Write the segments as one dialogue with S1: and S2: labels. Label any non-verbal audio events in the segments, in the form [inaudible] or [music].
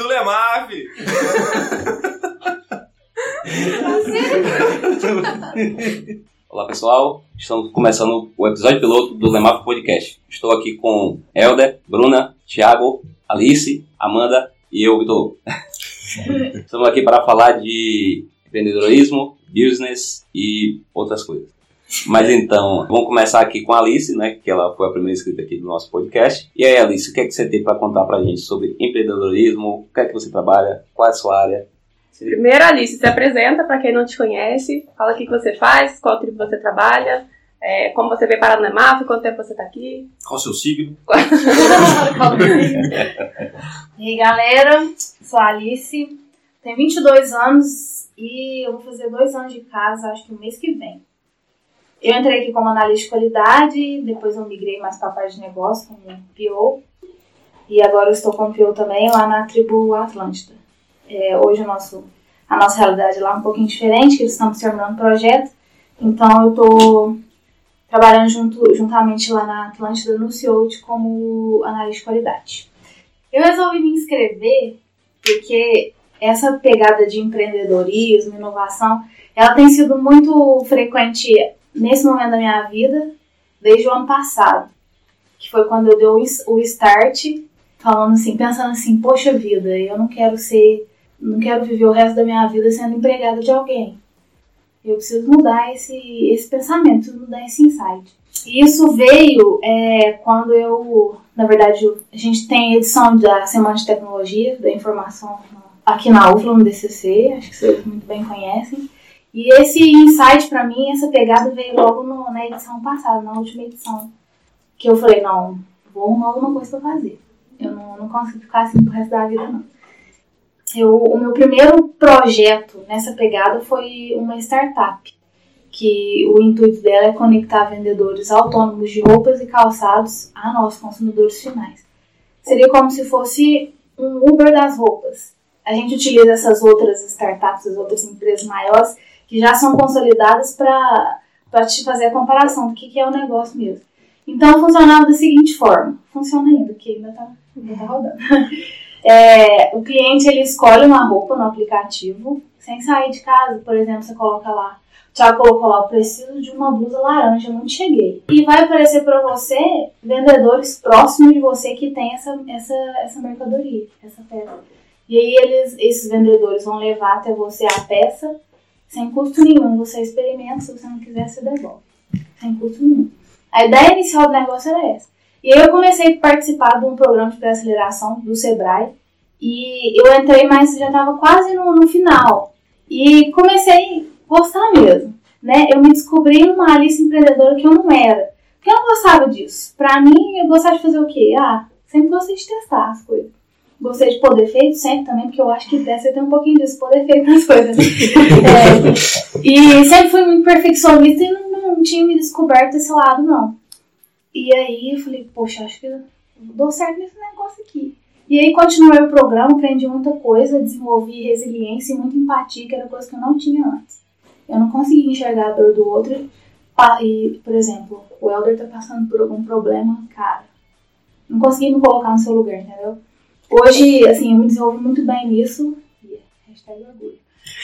S1: do Lemaf! Olá pessoal, estamos começando o episódio piloto do Lemaf Podcast. Estou aqui com Helder, Bruna, Thiago, Alice, Amanda e eu, Vitor. estamos aqui para falar de empreendedorismo, business e outras coisas. Mas então, vamos começar aqui com a Alice, né? Que ela foi a primeira inscrita aqui do nosso podcast. E aí, Alice, o que, é que você tem para contar para a gente sobre empreendedorismo? O que é que você trabalha? Qual é a sua área?
S2: Primeiro, Alice, se apresenta para quem não te conhece. Fala o que, que você faz, qual tribo você trabalha, é, como você veio parar no EMAF, quanto tempo você está aqui. [laughs]
S1: Qual o seu signo?
S3: e aí, galera, sou a Alice, tenho 22 anos e eu vou fazer dois anos de casa, acho que no mês que vem. Eu entrei aqui como analista de qualidade, depois eu migrei mais para a parte de negócio, como PO. E agora eu estou como PO também lá na tribo Atlântida. É, hoje o nosso, a nossa realidade lá é um pouquinho diferente, que eles estão terminando o projeto. Então eu estou trabalhando junto, juntamente lá na Atlântida no CIOT como analista de qualidade. Eu resolvi me inscrever porque essa pegada de empreendedorismo, inovação, ela tem sido muito frequente nesse momento da minha vida desde o ano passado, que foi quando eu dei o start, falando assim, pensando assim, poxa vida, eu não quero ser não quero viver o resto da minha vida sendo empregada de alguém. Eu preciso mudar esse, esse pensamento, mudar esse insight. E isso veio é, quando eu, na verdade, a gente tem edição da Semana de Tecnologia, da Informação aqui na UFLA, no DCC, acho que vocês muito bem conhecem. E esse insight para mim, essa pegada veio logo no, na edição passada, na última edição. Que eu falei, não, vou arrumar alguma coisa para fazer. Eu não, não consigo ficar assim pro resto da vida, não eu, o meu primeiro projeto nessa pegada foi uma startup, que o intuito dela é conectar vendedores autônomos de roupas e calçados a nós, consumidores finais. Seria como se fosse um Uber das roupas. A gente utiliza essas outras startups, as outras empresas maiores, que já são consolidadas para te fazer a comparação do que, que é o negócio mesmo. Então funcionava da seguinte forma, funciona ainda, porque ainda está tá rodando. [laughs] É, o cliente ele escolhe uma roupa no aplicativo, sem sair de casa, por exemplo, você coloca lá, o Thiago colocou lá, preciso de uma blusa laranja, não cheguei. E vai aparecer para você vendedores próximos de você que tem essa, essa, essa mercadoria, essa peça. E aí eles, esses vendedores vão levar até você a peça sem custo nenhum. Você experimenta, se você não quiser, você devolve. Sem custo nenhum. A ideia inicial do negócio era essa. E aí eu comecei a participar de um programa de pré-aceleração do Sebrae. E eu entrei, mas já estava quase no, no, final. E comecei a gostar mesmo. Né? Eu me descobri uma Alice empreendedora que eu não era. Porque eu não gostava disso. Pra mim, eu gostava de fazer o quê? Ah, sempre gostei de testar as coisas. Gostei de poder feito sempre também, porque eu acho que testa tem um pouquinho disso, poder feito nas coisas. [laughs] é, e sempre fui muito perfeccionista e não, não tinha me descoberto esse lado, não. E aí eu falei, poxa, acho que eu dou certo nesse negócio aqui. E aí continuei o programa, aprendi muita coisa, desenvolvi resiliência e muita empatia, que era coisa que eu não tinha antes. Eu não conseguia enxergar a dor do outro. E, por exemplo, o Elder tá passando por algum problema, cara. Não consegui me colocar no seu lugar, entendeu? Hoje, assim, eu me desenvolvi muito bem nisso. Hashtag orgulho.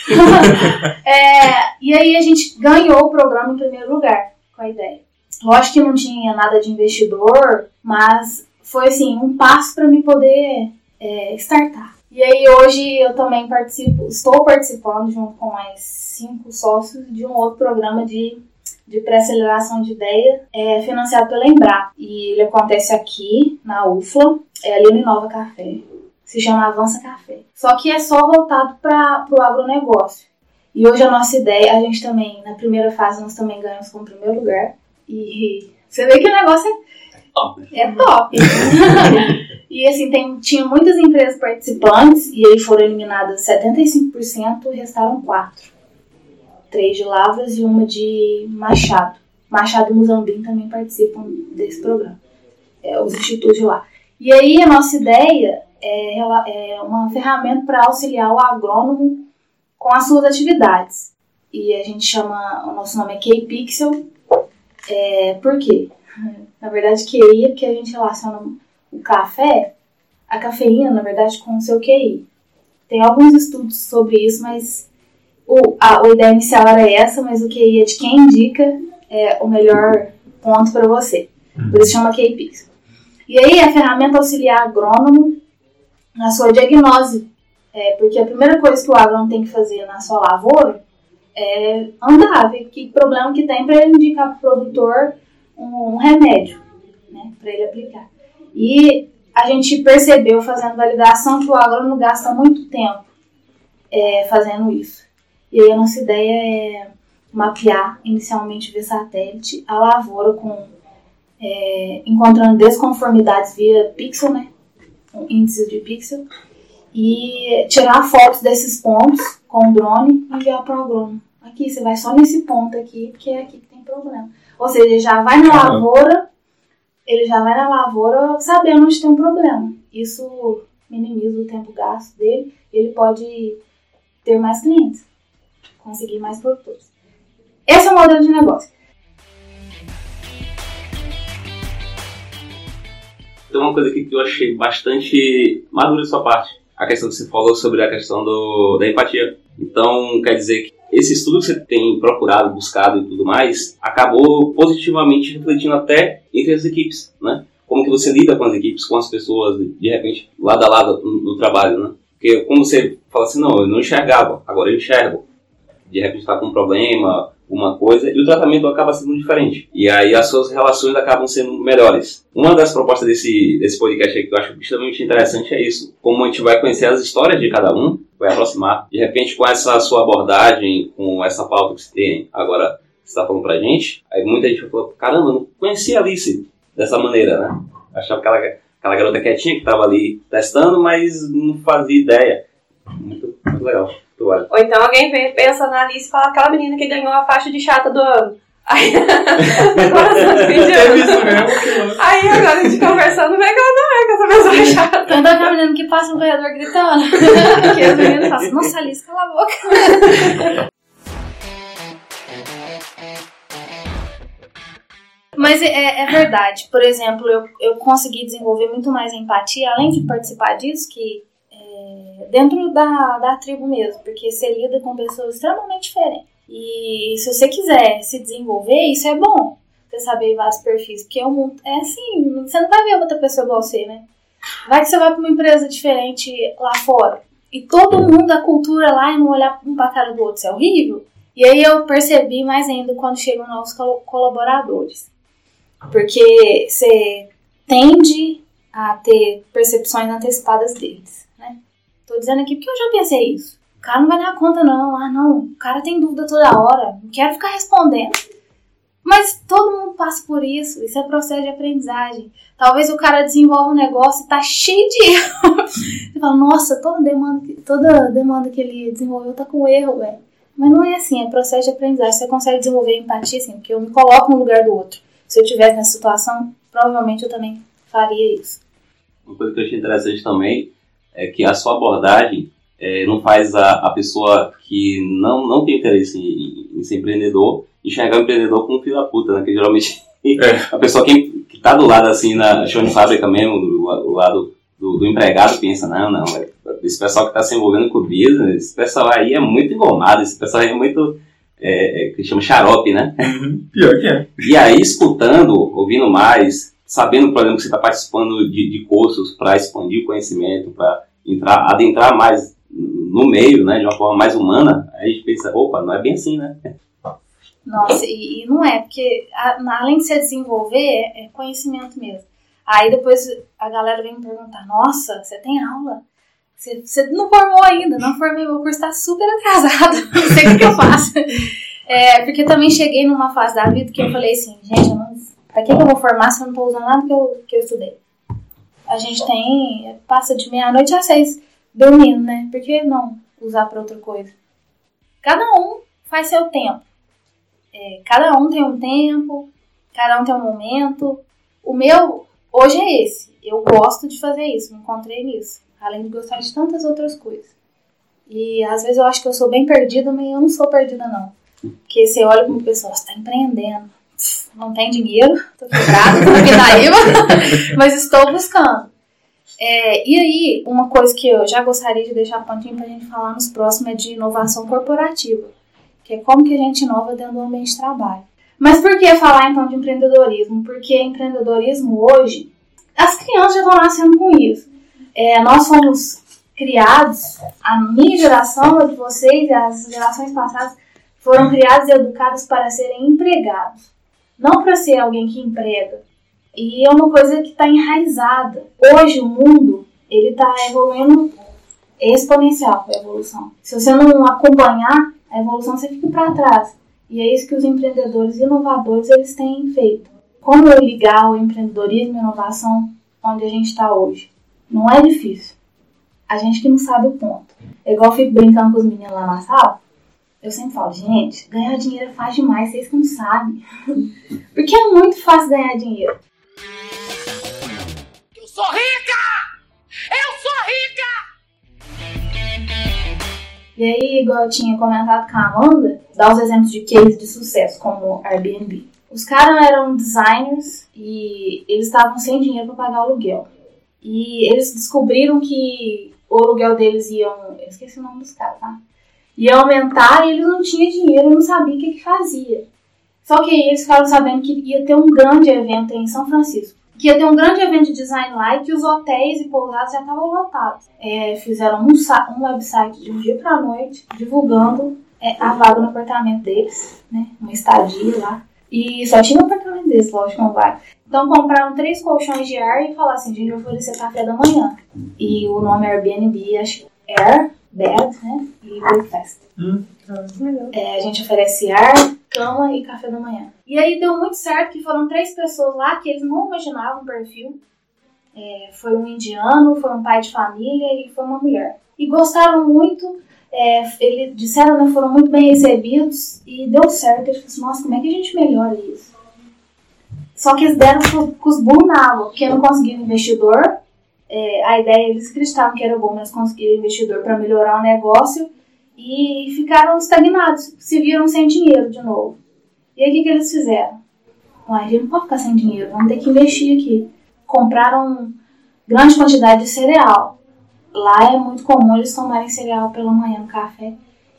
S3: [laughs] é, e aí a gente ganhou o programa em primeiro lugar, com a ideia. Lógico que não tinha nada de investidor, mas foi assim um passo para me poder é, startar. E aí hoje eu também participo, estou participando junto com mais cinco sócios de um outro programa de, de pré-aceleração de ideia é, financiado pela Embrapa. E ele acontece aqui na UFLA, é ali no Inova Café. Se chama Avança Café. Só que é só voltado para o agronegócio. E hoje a nossa ideia, a gente também, na primeira fase, nós também ganhamos como primeiro lugar. E você vê que o negócio é top. É top. [laughs] e assim, tem, tinha muitas empresas participantes e aí foram eliminadas 75%, restaram quatro. Três de Lavras e uma de Machado. Machado e Muzambim também participam desse programa. É, os institutos de lá. E aí a nossa ideia é, é uma ferramenta para auxiliar o agrônomo com as suas atividades. E a gente chama, o nosso nome é K-Pixel, é, por quê? [laughs] Na verdade, QI é porque a gente relaciona o café. a cafeína, na verdade, com o seu QI. Tem alguns estudos sobre isso, mas o, a, a ideia inicial era essa, mas o QI é de quem indica é, o melhor ponto para você. Por isso chama QI Pixel. E aí a ferramenta auxiliar agrônomo na sua diagnose. É, porque a primeira coisa que o agrônomo tem que fazer na sua lavoura é andar, ver que problema que tem para ele indicar para o produtor um, um remédio né, para ele aplicar. E a gente percebeu fazendo validação que o agrônomo gasta muito tempo é, fazendo isso. E aí a nossa ideia é mapear inicialmente via satélite a lavoura com é, encontrando desconformidades via pixel, né? Um índice de pixel. E tirar fotos desses pontos com o drone e enviar para o agrônomo. Aqui, você vai só nesse ponto aqui, porque é aqui que tem problema. Ou seja, ele já vai na lavoura, ele já vai na lavoura sabendo onde tem um problema. Isso minimiza o tempo gasto dele, ele pode ter mais clientes, conseguir mais produtores. Esse é o modelo de negócio.
S1: Tem uma coisa aqui que eu achei bastante madura sua parte. A questão que você falou sobre a questão do, da empatia. Então, quer dizer que esse estudo que você tem procurado, buscado e tudo mais, acabou positivamente refletindo até entre as equipes, né? Como que você lida com as equipes, com as pessoas, de repente, lado a lado no, no trabalho, né? Porque como você fala assim, não, eu não enxergava, agora eu enxergo. De repente está com um problema, uma coisa e o tratamento acaba sendo diferente. E aí as suas relações acabam sendo melhores. Uma das propostas desse, desse podcast que eu acho extremamente interessante é isso. Como a gente vai conhecer as histórias de cada um, vai aproximar. De repente, com essa sua abordagem, com essa pauta que você tem agora, que você está falando pra gente, aí muita gente falou, caramba, não conhecia a Alice dessa maneira, né? Achava que aquela garota quietinha que estava ali testando, mas não fazia ideia. Muito, muito legal.
S2: Ou então alguém pensa na Alice e fala aquela menina que ganhou a faixa de chata do ano. [laughs] Aí, agora mesmo, Aí agora a gente conversando, vê que ela não é com essa pessoa chata.
S3: Então aquela menina que passa no corredor gritando. [laughs] que as meninas falam, nossa Alice, cala a boca. Mas é, é, verdade. Por exemplo, eu, eu consegui desenvolver muito mais empatia, além de participar disso, que dentro da, da tribo mesmo, porque você lida com pessoas extremamente diferentes. E se você quiser se desenvolver, isso é bom. Você saber vários perfis, porque é, um, é assim, você não vai ver outra pessoa igual você, né? Vai que você vai para uma empresa diferente lá fora e todo mundo, a cultura lá e não olhar um para a cara do outro, isso é horrível. E aí eu percebi mais ainda quando chegam novos colaboradores. Porque você tende a ter percepções antecipadas deles. Tô dizendo aqui porque eu já pensei isso. O cara não vai dar conta, não. Ah, não. O cara tem dúvida toda hora. Não quero ficar respondendo. Mas todo mundo passa por isso. Isso é processo de aprendizagem. Talvez o cara desenvolva um negócio e tá cheio de erro. [laughs] Você fala, nossa, toda demanda, toda demanda que ele desenvolveu tá com erro, velho. Mas não é assim, é processo de aprendizagem. Você consegue desenvolver empatia, assim, porque eu me coloco no lugar do outro. Se eu estivesse nessa situação, provavelmente eu também faria isso.
S1: Uma coisa que eu achei interessante também é que a sua abordagem é, não faz a, a pessoa que não, não tem interesse em, em ser empreendedor enxergar o empreendedor como filho da puta, né? Que geralmente [laughs] é. a pessoa que, que tá do lado assim na chão de fábrica mesmo, do, do lado do, do, empregado, pensa, não, não, é, esse pessoal que está se envolvendo com o business, esse pessoal aí é muito engomado, esse pessoal aí é muito. É, é, que chama xarope, né?
S4: Uhum. Pior que é.
S1: E aí, escutando, ouvindo mais, sabendo, por exemplo, que você está participando de, de cursos para expandir o conhecimento, para entrar, adentrar mais no meio, né, de uma forma mais humana, a gente pensa, opa, não é bem assim, né? [laughs]
S3: Nossa, e, e não é, porque a, além de se desenvolver, é, é conhecimento mesmo. Aí depois a galera vem me perguntar, nossa, você tem aula? Você, você não formou ainda, não formei, meu curso está super atrasado, [laughs] não sei o que, eu faço. [laughs] É, porque também cheguei numa fase da vida que eu falei assim, gente, eu não, pra que eu vou formar se eu não estou usando nada que eu, que eu estudei? A gente tem. passa de meia-noite às seis dormindo, né? Por que não usar para outra coisa? Cada um faz seu tempo. É, cada um tem um tempo, cada um tem um momento. O meu hoje é esse. Eu gosto de fazer isso, me encontrei nisso. Além de gostar de tantas outras coisas. E às vezes eu acho que eu sou bem perdida, mas eu não sou perdida, não. Porque você olha como pessoa, você está empreendendo não tem dinheiro, tô quebrada, tô na [laughs] mas estou buscando. É, e aí, uma coisa que eu já gostaria de deixar pontinho para a gente falar nos próximos é de inovação corporativa, que é como que a gente inova dentro do ambiente de trabalho. Mas por que falar então de empreendedorismo? Porque empreendedorismo hoje, as crianças já estão nascendo com isso. É, nós fomos criados, a minha geração, a de vocês e as gerações passadas, foram criados e educados para serem empregados, não para ser alguém que emprega. E é uma coisa que está enraizada. Hoje o mundo ele está evoluindo exponencial a evolução. Se você não acompanhar a evolução, você fica para trás. E é isso que os empreendedores inovadores eles têm feito. Como ligar o empreendedorismo e inovação onde a gente está hoje? Não é difícil. A gente que não sabe o ponto. É igual eu fico brincando com os meninos lá na sala. Eu sempre falo, gente, ganhar dinheiro é faz demais, vocês não sabem. [laughs] Porque é muito fácil ganhar dinheiro.
S4: Eu sou rica! Eu sou
S3: rica! E aí, igual eu tinha comentado com a Amanda, dá os exemplos de case de sucesso, como Airbnb. Os caras eram designers e eles estavam sem dinheiro para pagar o aluguel. E eles descobriram que o aluguel deles ia. Eu esqueci o nome dos caras, tá? Ia aumentar e eles não tinham dinheiro, não sabiam o que, que fazia. Só que aí eles ficaram sabendo que ia ter um grande evento em São Francisco que ia ter um grande evento de design lá e que os hotéis e pousadas já estavam lotados. É, fizeram um, um, website de um dia para noite divulgando é, a vaga no apartamento deles, né? Uma estadia lá. E só tinha um apartamento deles, lógico, não vai. Então compraram três colchões de ar e falaram assim: gente vai oferecer café da manhã. E o nome é Airbnb, acho Air, Bed, né? E Breakfast. Hum. É, a gente oferece ar, cama e café da manhã. E aí deu muito certo que foram três pessoas lá que eles não imaginavam o perfil. É, foi um indiano, foi um pai de família e foi uma mulher. E gostaram muito, é, eles disseram, né, foram muito bem recebidos e deu certo. Eles falaram assim, nossa, como é que a gente melhora isso? Só que eles deram com os burros na porque não conseguiram investidor. É, a ideia, eles acreditavam que era bom, mas conseguiram investidor para melhorar o negócio e ficaram estagnados, se viram sem dinheiro de novo. E aí o que, que eles fizeram? Ué, a gente não pode ficar sem dinheiro, vamos ter que investir aqui. Compraram grande quantidade de cereal. Lá é muito comum eles tomarem cereal pela manhã no café.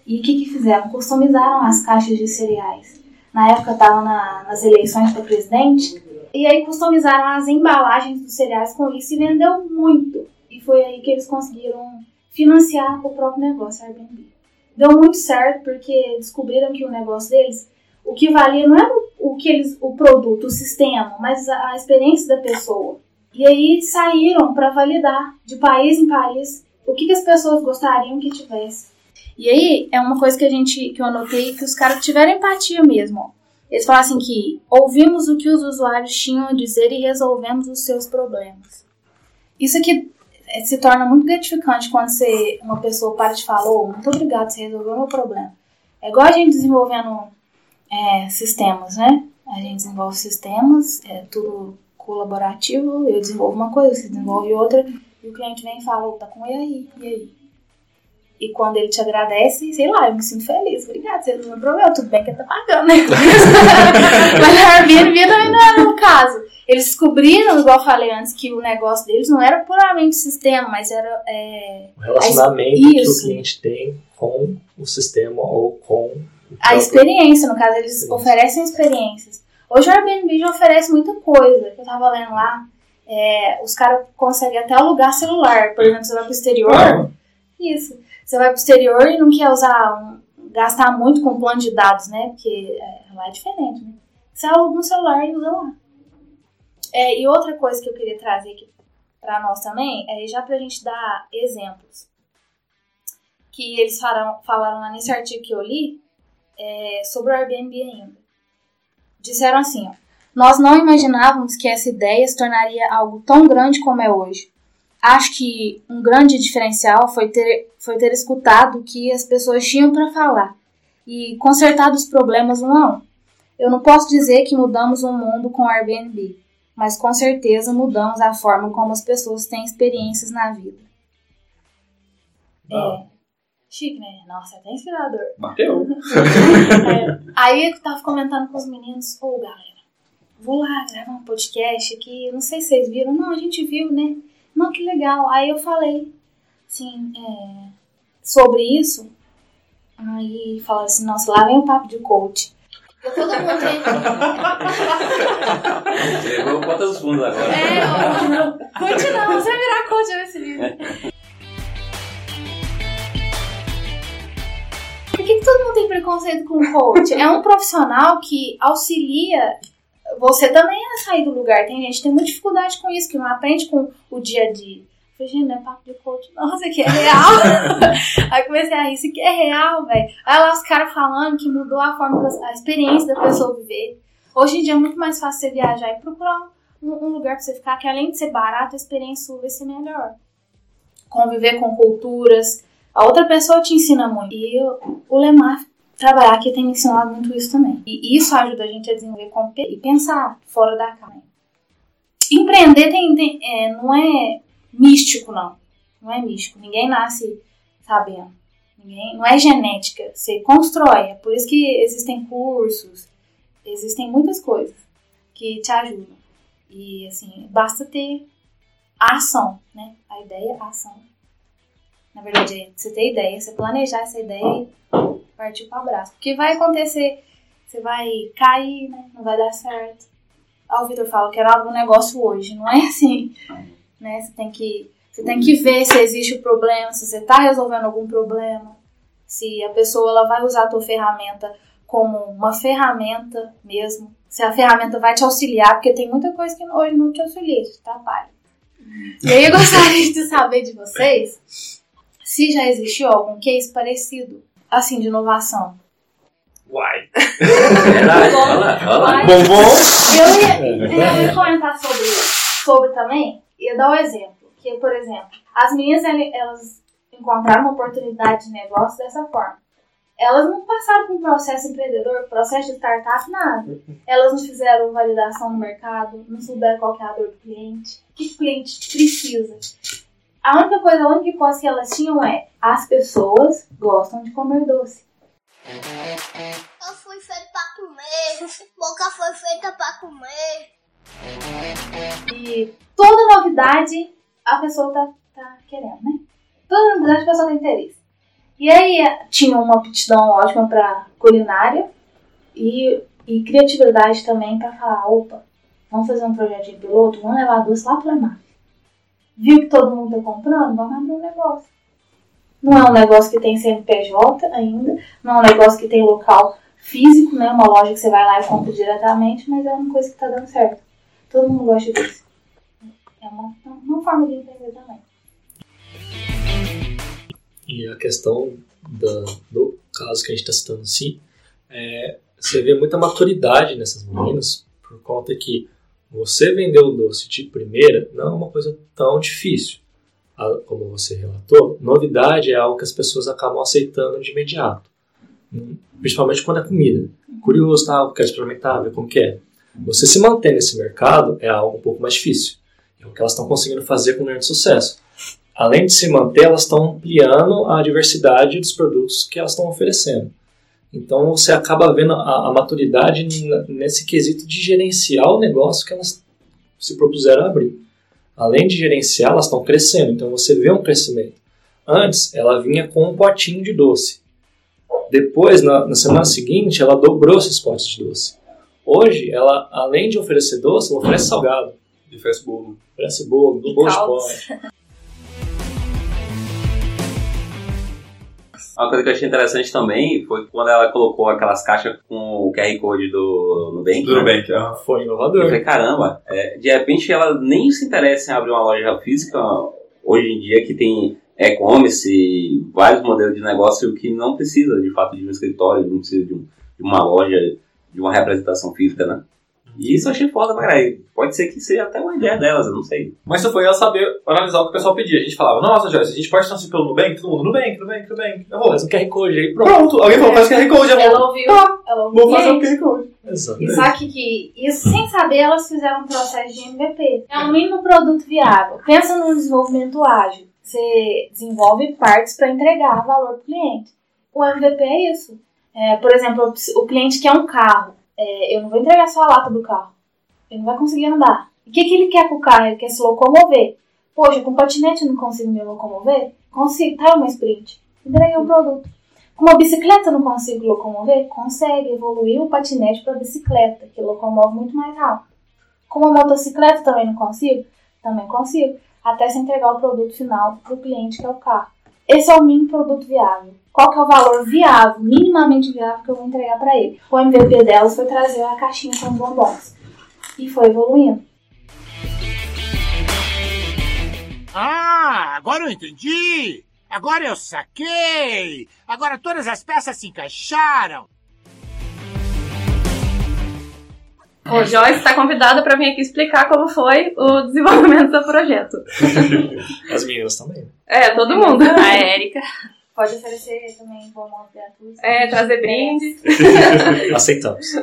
S3: E o que, que fizeram? Customizaram as caixas de cereais. Na época estava na, nas eleições para presidente. E aí customizaram as embalagens dos cereais com isso e vendeu muito. E foi aí que eles conseguiram financiar o próprio negócio Airbnb deu muito certo porque descobriram que o negócio deles, o que valia não era o que eles, o produto, o sistema, mas a, a experiência da pessoa. E aí saíram para validar de país em país o que, que as pessoas gostariam que tivesse. E aí é uma coisa que a gente que eu anotei que os caras tiveram empatia mesmo. Ó. Eles falaram assim que ouvimos o que os usuários tinham a dizer e resolvemos os seus problemas. Isso aqui é, se torna muito gratificante quando você, uma pessoa para de falar, oh, muito obrigado, você resolveu o meu problema. É igual a gente desenvolvendo é, sistemas, né? A gente desenvolve sistemas, é tudo colaborativo, eu desenvolvo uma coisa, você desenvolve outra, e o cliente vem e fala, tá com e aí, e aí? E quando ele te agradece, sei lá, eu me sinto feliz. Obrigada, você resolveu o problema, tudo bem que ele tá pagando, né? [laughs] Mas a Airbnb também não era o caso. Eles descobriram, igual eu falei antes, que o negócio deles não era puramente sistema, mas era. É,
S5: o relacionamento que o cliente tem com o sistema ou com.
S3: A experiência, no caso, eles oferecem experiências. Hoje o Airbnb já oferece muita coisa. Eu tava lendo lá, é, os caras conseguem até alugar celular. Por exemplo, você vai pro exterior. Ah. Isso. Você vai pro exterior e não quer usar gastar muito com plano de dados, né? Porque é, lá é diferente, né? Você aluga um celular e usa lá. É, e outra coisa que eu queria trazer aqui para nós também, é já para a gente dar exemplos, que eles falaram, falaram lá nesse artigo que eu li, é, sobre o Airbnb ainda. Disseram assim, ó, nós não imaginávamos que essa ideia se tornaria algo tão grande como é hoje. Acho que um grande diferencial foi ter, foi ter escutado o que as pessoas tinham para falar e consertado os problemas um a um. Eu não posso dizer que mudamos o mundo com o Airbnb, mas com certeza mudamos a forma como as pessoas têm experiências na vida. Ah. É. Chique, né? Nossa, é até inspirador.
S1: Bateu. [laughs]
S3: é. Aí eu tava comentando com os meninos, ô oh, galera, vou lá gravar um podcast aqui, não sei se vocês viram. Não, a gente viu, né? Não, que legal. Aí eu falei, assim, é, sobre isso. Aí falaram assim, nossa, lá vem o papo de coach. Porque todo mundo tem...
S1: Entregou dos fundos agora.
S3: É, ó, coach não, você vai virar coach nesse vídeo. Por que, que todo mundo tem preconceito com o coach? É um profissional que auxilia você também a sair do lugar. Tem gente que tem muita dificuldade com isso, que não aprende com o dia a dia. Falei, gente, não é papo de coach, não, isso aqui é real. [laughs] Aí comecei a rir, isso aqui é real, velho. Aí lá os caras falando que mudou a forma, que a experiência da pessoa viver. Hoje em dia é muito mais fácil você viajar e procurar um, um lugar pra você ficar, que além de ser barato, a experiência vai ser melhor. Conviver com culturas. A outra pessoa te ensina muito. E eu- o Lemar trabalhar aqui tem me ensinado muito isso também. E isso ajuda a gente a desenvolver e pensar fora da caixa. Empreender tem, tem- é, não é místico, não. Não é místico. Ninguém nasce sabendo. Ninguém, não é genética. Você constrói. É por isso que existem cursos, existem muitas coisas que te ajudam. E assim, basta ter a ação, né? A ideia, a ação. Na verdade, é você ter ideia, você planejar essa ideia e partir para o abraço. Porque vai acontecer, você vai cair, né? Não vai dar certo. Ah, o Vitor fala, quero abrir um negócio hoje. Não é assim, né? Você tem que, você tem que ver se existe o problema, se você está resolvendo algum problema. Se a pessoa ela vai usar a tua ferramenta como uma ferramenta mesmo. Se a ferramenta vai te auxiliar, porque tem muita coisa que hoje não te auxilia, te atrapalha. E aí eu gostaria de saber de vocês se já existiu algum case parecido, assim, de inovação.
S5: Uai.
S1: Olha.
S5: Bombom.
S3: Eu ia, eu ia comentar sobre, sobre também, ia dar um exemplo. Que, por exemplo, as meninas, elas encontraram uma oportunidade de negócio dessa forma. Elas não passaram por um processo empreendedor, processo de startup, nada. Elas não fizeram validação no mercado, não souberam qual que é a dor do cliente, o que o cliente precisa. A única coisa, a única hipótese que elas tinham é as pessoas gostam de comer doce.
S6: Eu fui feito pra comer. Boca foi feita pra comer.
S3: E toda novidade a pessoa tá, tá querendo, né? Toda novidade a pessoa tem interesse. E aí tinha uma aptidão ótima pra culinária e, e criatividade também pra falar, opa, vamos fazer um projetinho piloto, vamos levar doce lá pro Lemar. Viu que todo mundo tá comprando? Vamos abrir um negócio. Não é um negócio que tem CNPJ ainda, não é um negócio que tem local físico, né? Uma loja que você vai lá e compra diretamente, mas é uma coisa que tá dando certo. Todo mundo gosta disso. É uma, uma forma de empreender também.
S5: E a questão da- do caso que a gente está citando assim, é, você vê muita maturidade nessas meninas, por conta que você vender o doce de primeira não é uma coisa tão difícil. Como você relatou, novidade é algo que as pessoas acabam aceitando de imediato. Hum, Principalmente quando é comida. Curioso, tá? quero experimentar, ver como que é. Você se manter nesse mercado é algo um pouco mais difícil. É o que elas estão conseguindo fazer com grande sucesso além de se manter, elas estão ampliando a diversidade dos produtos que elas estão oferecendo. Então você acaba vendo a, a maturidade nesse quesito de gerenciar o negócio que elas se propuseram a abrir. Além de gerenciar, elas estão crescendo, então você vê um crescimento. Antes, ela vinha com um potinho de doce. Depois, na, na semana seguinte, ela dobrou esses potes de doce. Hoje, ela, além de oferecer doce, ela oferece salgado.
S7: De Facebook.
S5: Oferece bolo,
S2: E
S5: bolo de
S2: caldos. [laughs]
S1: Uma coisa que eu achei interessante também foi quando ela colocou aquelas caixas com o QR Code do Nubank.
S7: Do
S1: né?
S7: Nubank, aham.
S5: Foi
S1: Eu
S5: inovador.
S1: falei, caramba, é, de repente ela nem se interessa em abrir uma loja física hoje em dia que tem e-commerce, vários modelos de negócio que não precisa de fato de um escritório, não precisa de, um- de uma loja, de uma representação física, né? E isso eu achei foda pra caralho. Pode ser que seja até uma ideia delas, eu não sei.
S7: Mas isso foi ela saber analisar o que o pessoal pedia. A gente falava, nossa, Joyce, a gente pode transferir pelo Nubank? Todo mundo, Nubank, Nubank, Nubank. Eu vou.
S5: Faz um QR Code aí, pronto.
S7: Pronto, alguém falou, faz QR Code.
S3: Ela ouviu, ela ouviu.
S7: Vou fazer
S3: E
S7: um
S3: aí,
S7: QR Code.
S5: Exato.
S3: E só que, isso sem saber, elas fizeram um processo de MVP. É um mínimo produto viável. Pensa no desenvolvimento ágil. Você desenvolve partes para entregar valor para o cliente. O MVP é isso. É, por exemplo, o cliente quer um carro. É, eu não vou entregar só a lata do carro. Ele não vai conseguir andar. O que, que ele quer com o carro? Ele quer se locomover. Poxa, com patinete eu não consigo me locomover? Consigo, tá uma sprint. Entreguei o produto. Com uma bicicleta eu não consigo locomover? Consegue evoluir o patinete para bicicleta, que locomove muito mais rápido. Com uma motocicleta também não consigo? Também consigo. Até se entregar o produto final para o cliente, que é o carro. Esse é o mínimo produto viável. Qual que é o valor viável, minimamente viável, que eu vou entregar para ele? O MVP delas foi trazer a caixinha com bombons. E foi evoluindo.
S4: Ah, agora eu entendi! Agora eu saquei! Agora todas as peças se encaixaram!
S2: O Joyce está convidada para vir aqui explicar como foi o [laughs] desenvolvimento do projeto.
S5: As meninas também. né?
S2: É, todo mundo. [laughs] A Érica.
S3: Pode oferecer também bombons gratuitos.
S2: É, trazer brinde. [laughs]
S5: Aceitamos.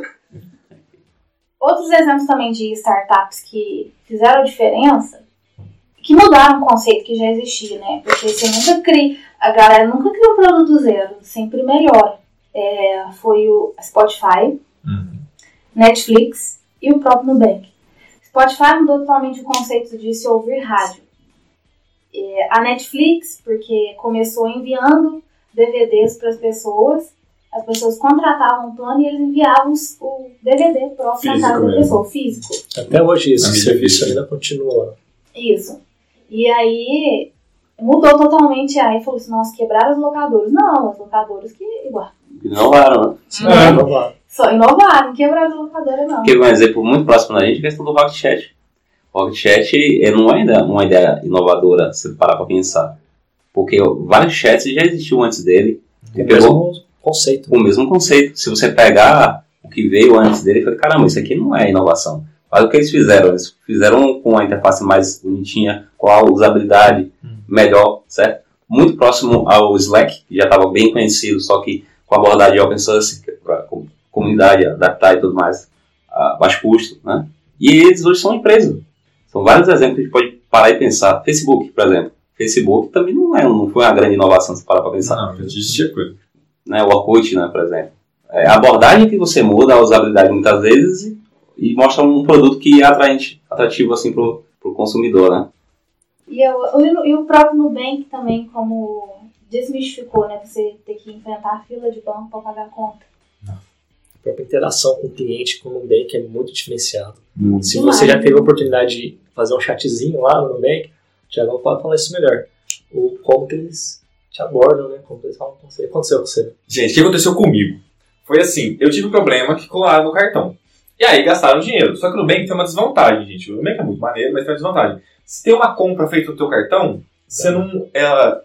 S3: Outros exemplos também de startups que fizeram diferença, que mudaram um conceito que já existia, né? Porque você nunca cria, a galera nunca cria um produto zero, sempre melhora. É, foi o Spotify, Netflix e o próprio Nubank. Spotify mudou totalmente o conceito de se ouvir rádio. É, a Netflix, porque começou enviando DVDs para as pessoas, as pessoas contratavam um plano e eles enviavam os- o DVD próprio na casa da pessoa, físico.
S5: Até hoje esse serviço ainda continua.
S3: Isso. E aí mudou totalmente. Aí falou assim: nossa, quebraram as locadoras. Não, as locadoras que igual.
S1: Inovaram, né?
S5: É, não vai.
S3: Só inovaram, não quebraram as locadoras, não.
S1: Porque um exemplo muito próximo da gente é a questão do Rocket Chat. O Rocket Chat é, não é ainda uma ideia inovadora, se você parar pra pensar. Porque vários chats já existiam antes dele.
S5: O
S1: pegou
S5: mesmo conceito.
S1: o mesmo conceito. Se você pegar o que veio antes dele, falei, caramba, isso aqui não é inovação. Olha o que eles fizeram. Eles fizeram com a interface mais bonitinha, com a usabilidade melhor, certo? Muito próximo ao Slack, que já estava bem conhecido, só que com a abordagem open source, para comunidade adaptar e tudo mais, a baixo custo, né? E eles hoje são uma empresa. São vários exemplos que a gente pode parar e pensar. Facebook, por exemplo. Facebook também não, é, não foi uma grande inovação, se parar para pensar
S7: Não, existia coisa.
S1: né, o Orkut, né, por exemplo. É, a abordagem que você muda, a usabilidade muitas vezes, e, e mostra um produto que é atraente, atrativo assim pro, pro consumidor, né?
S3: E, eu, o- e o próprio Nubank também, como desmistificou, né? Você ter que enfrentar a fila de banco para pagar a conta.
S5: A própria interação com o cliente com o Nubank é muito diferenciado. Se você já teve a oportunidade de fazer um chatzinho lá no Nubank, o Thiagão pode falar isso melhor. O, como que eles te abordam, né? Como que eles falam com você. O que aconteceu com você?
S7: Gente, o que aconteceu comigo? Foi assim, eu tive um problema que colaram no cartão. E aí gastaram dinheiro. Só que o Nubank tem uma desvantagem, gente. O Nubank é muito maneiro, mas tem uma desvantagem. Se tem uma compra feita no teu cartão, você não... Ela...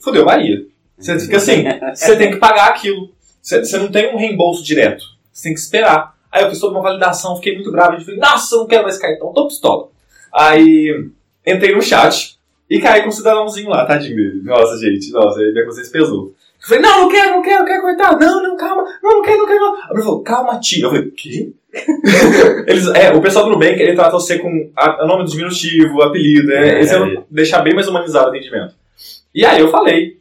S7: Fudeu Maria. Você fica assim, você tem que pagar aquilo. Você, você não tem um reembolso direto. Você tem que esperar. Aí eu fiz toda uma validação, fiquei muito bravo. Falei, nossa, eu não quero mais cartão, tô pistola. Aí entrei no chat e caí com um cidadãozinho lá, tadinho dele. Nossa, gente, nossa, aí minha consciência pesou. Eu falei, não, não quero, não quero, não quero cortar. Não, não, calma, não, não quero, não quero. Não. A falou, calma, tia. Eu falei, quê? [laughs] Eles, é, o pessoal do Nubank, ele trata você com a- o nome do diminutivo, apelido, né?
S1: É.
S7: Esse é o- deixar bem mais humanizado o atendimento. E aí eu falei,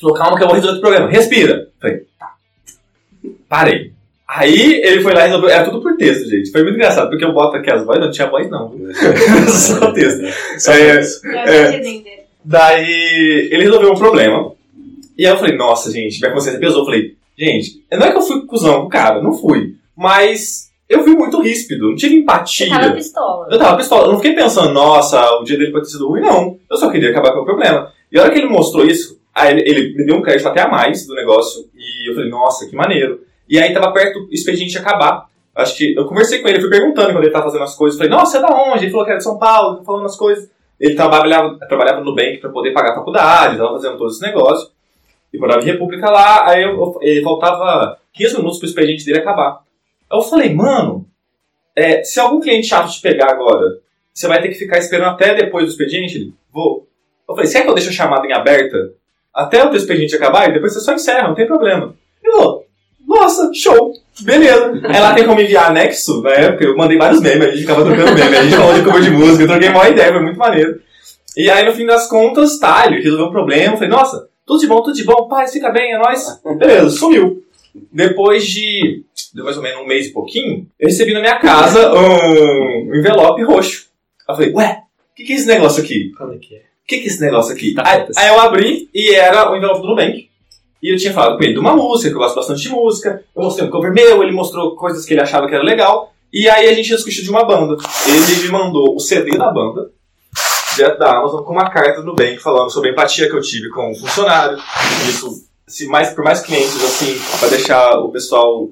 S7: falou, calma que eu vou resolver o problema. Respira. Eu falei, tá. Parei. Aí ele foi lá e resolveu. Era tudo por texto, gente. Foi muito engraçado, porque eu boto aqui as vozes, não tinha voz não. viu? [laughs] Só texto. É, É.
S3: É.
S7: Daí ele resolveu um problema. E aí eu falei, nossa, gente, minha consciência pesou. Eu falei, gente, não é que eu fui cuzão com o cara, não fui. Mas eu fui muito ríspido, não tive empatia.
S2: Você tava pistola.
S7: Eu tava pistola, eu não fiquei pensando, nossa, o dia dele pode ter sido ruim, não. Eu só queria acabar com o problema. E a hora que ele mostrou isso, aí ele, ele me deu um crédito até a mais do negócio, e eu falei, nossa, que maneiro. E aí tava perto o expediente acabar. Acho que eu conversei com ele, fui perguntando quando ele tava fazendo as coisas. Falei, nossa, é da onde? Ele falou que era de São Paulo, falando as coisas. Ele trabalhava, trabalhava no Nubank pra poder pagar a faculdade, tava fazendo todo esse negócio. E morava em República lá, aí eu, eu- ele faltava 15 minutos pro expediente dele acabar. Aí eu falei, mano, é, se algum cliente chato te pegar agora, você vai ter que ficar esperando até depois do expediente? Vou. Eu falei, quer que eu deixe a chamada em aberta até o teu expediente acabar e depois você só encerra, não tem problema. Ele falou, nossa, show, beleza. Aí lá tem como enviar anexo, na época eu mandei vários memes, a gente ficava trocando meme, a gente falou de cover de música, eu troquei uma ideia, foi muito maneiro. E aí no fim das contas, tá, ele resolveu um problema, falei, nossa, tudo de bom, tudo de bom, pai, fica bem, é nóis. Beleza, sumiu. Depois de, de mais ou menos um mês e pouquinho, eu recebi na minha casa um envelope roxo. Aí eu falei, ué, o que, que é esse negócio aqui?
S5: Quando é que é?
S7: O que, que é esse negócio aqui?
S5: Tá
S7: aí, aí eu abri e era o envelope do Nubank. E eu tinha falado com ele de uma música, que eu gosto bastante de música. Eu mostrei um cover meu, ele mostrou coisas que ele achava que era legal. E aí a gente discutiu de uma banda. Ele me mandou o CD da banda, direto da Amazon, com uma carta do Nubank falando sobre a empatia que eu tive com o funcionário. Isso, se mais, por mais clientes, assim, pra deixar o pessoal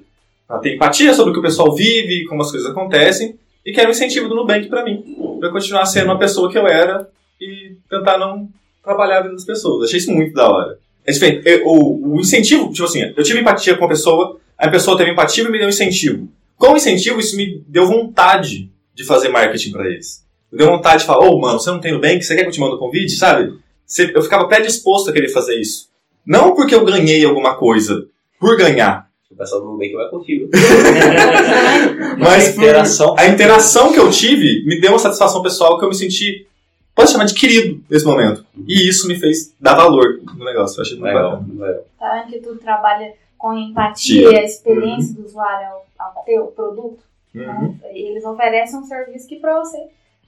S7: pra ter empatia sobre o que o pessoal vive, como as coisas acontecem. E que era um incentivo do Nubank pra mim. Pra eu continuar sendo uma pessoa que eu era e tentar não trabalhar a vida das pessoas. Achei isso muito da hora. É diferente. Eu- o, o incentivo, tipo assim, eu tive empatia com a pessoa, a pessoa teve empatia e me deu incentivo. Com o incentivo, isso me deu vontade de fazer marketing pra eles. Me deu vontade de falar, ô mano, você não tem Nubank? Você quer que eu te mande o convite? Sabe? Eu ficava predisposto a querer fazer isso. Não porque eu ganhei alguma coisa, por ganhar.
S1: O pessoal do Nubank vai contigo. [laughs]
S7: Mas
S5: a interação.
S7: a interação que eu tive me deu uma satisfação pessoal que eu me senti, pode chamar de querido nesse momento. E isso me fez dar valor no negócio. Eu achei muito
S1: Legal, legal.
S3: Tá vendo que tu trabalha com empatia,
S7: Tia.
S3: a experiência do usuário ao, ao teu produto?
S7: Uhum.
S3: né? E Eles oferecem um serviço que pra você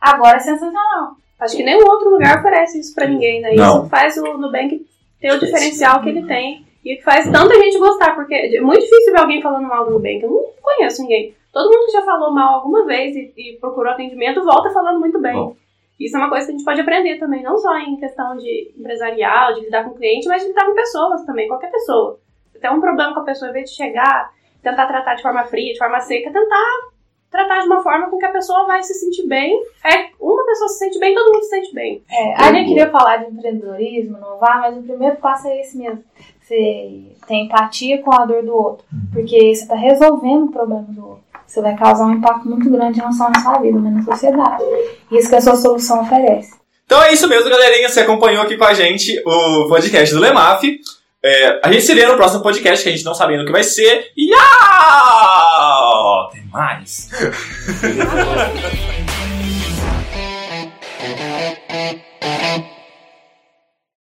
S3: agora é sensacional.
S2: Acho que nenhum outro lugar oferece isso pra ninguém, né?
S7: Não.
S2: Isso faz o Nubank ter o diferencial que ele tem. E que faz tanta gente gostar, porque é muito difícil ver alguém falando mal do Nubank. Eu não conheço ninguém. Todo mundo que já falou mal alguma vez e, e procurou atendimento volta falando muito bem.
S1: Bom.
S2: Isso é uma coisa que a gente pode aprender também, não só em questão de empresarial, de lidar com cliente, mas de lidar com pessoas também, qualquer pessoa. Se tem um problema com a pessoa, em vez de chegar, tentar tratar de forma fria, de forma seca, tentar tratar de uma forma com que a pessoa vai se sentir bem. É, uma pessoa se sente bem, todo mundo se sente bem.
S3: É, a gente queria falar de empreendedorismo, inovar, mas o primeiro passo é esse mesmo. Você tem empatia com a dor do outro. Porque você está resolvendo o problema do outro. Você vai causar um impacto muito grande não só na sua vida, mas na sociedade. Isso que a sua solução oferece.
S7: Então é isso mesmo, galerinha. Você acompanhou aqui com a gente o podcast do Lemaf. É, a gente se vê no próximo podcast, que a gente não sabe ainda o que vai ser. E ah, tem mais. [laughs]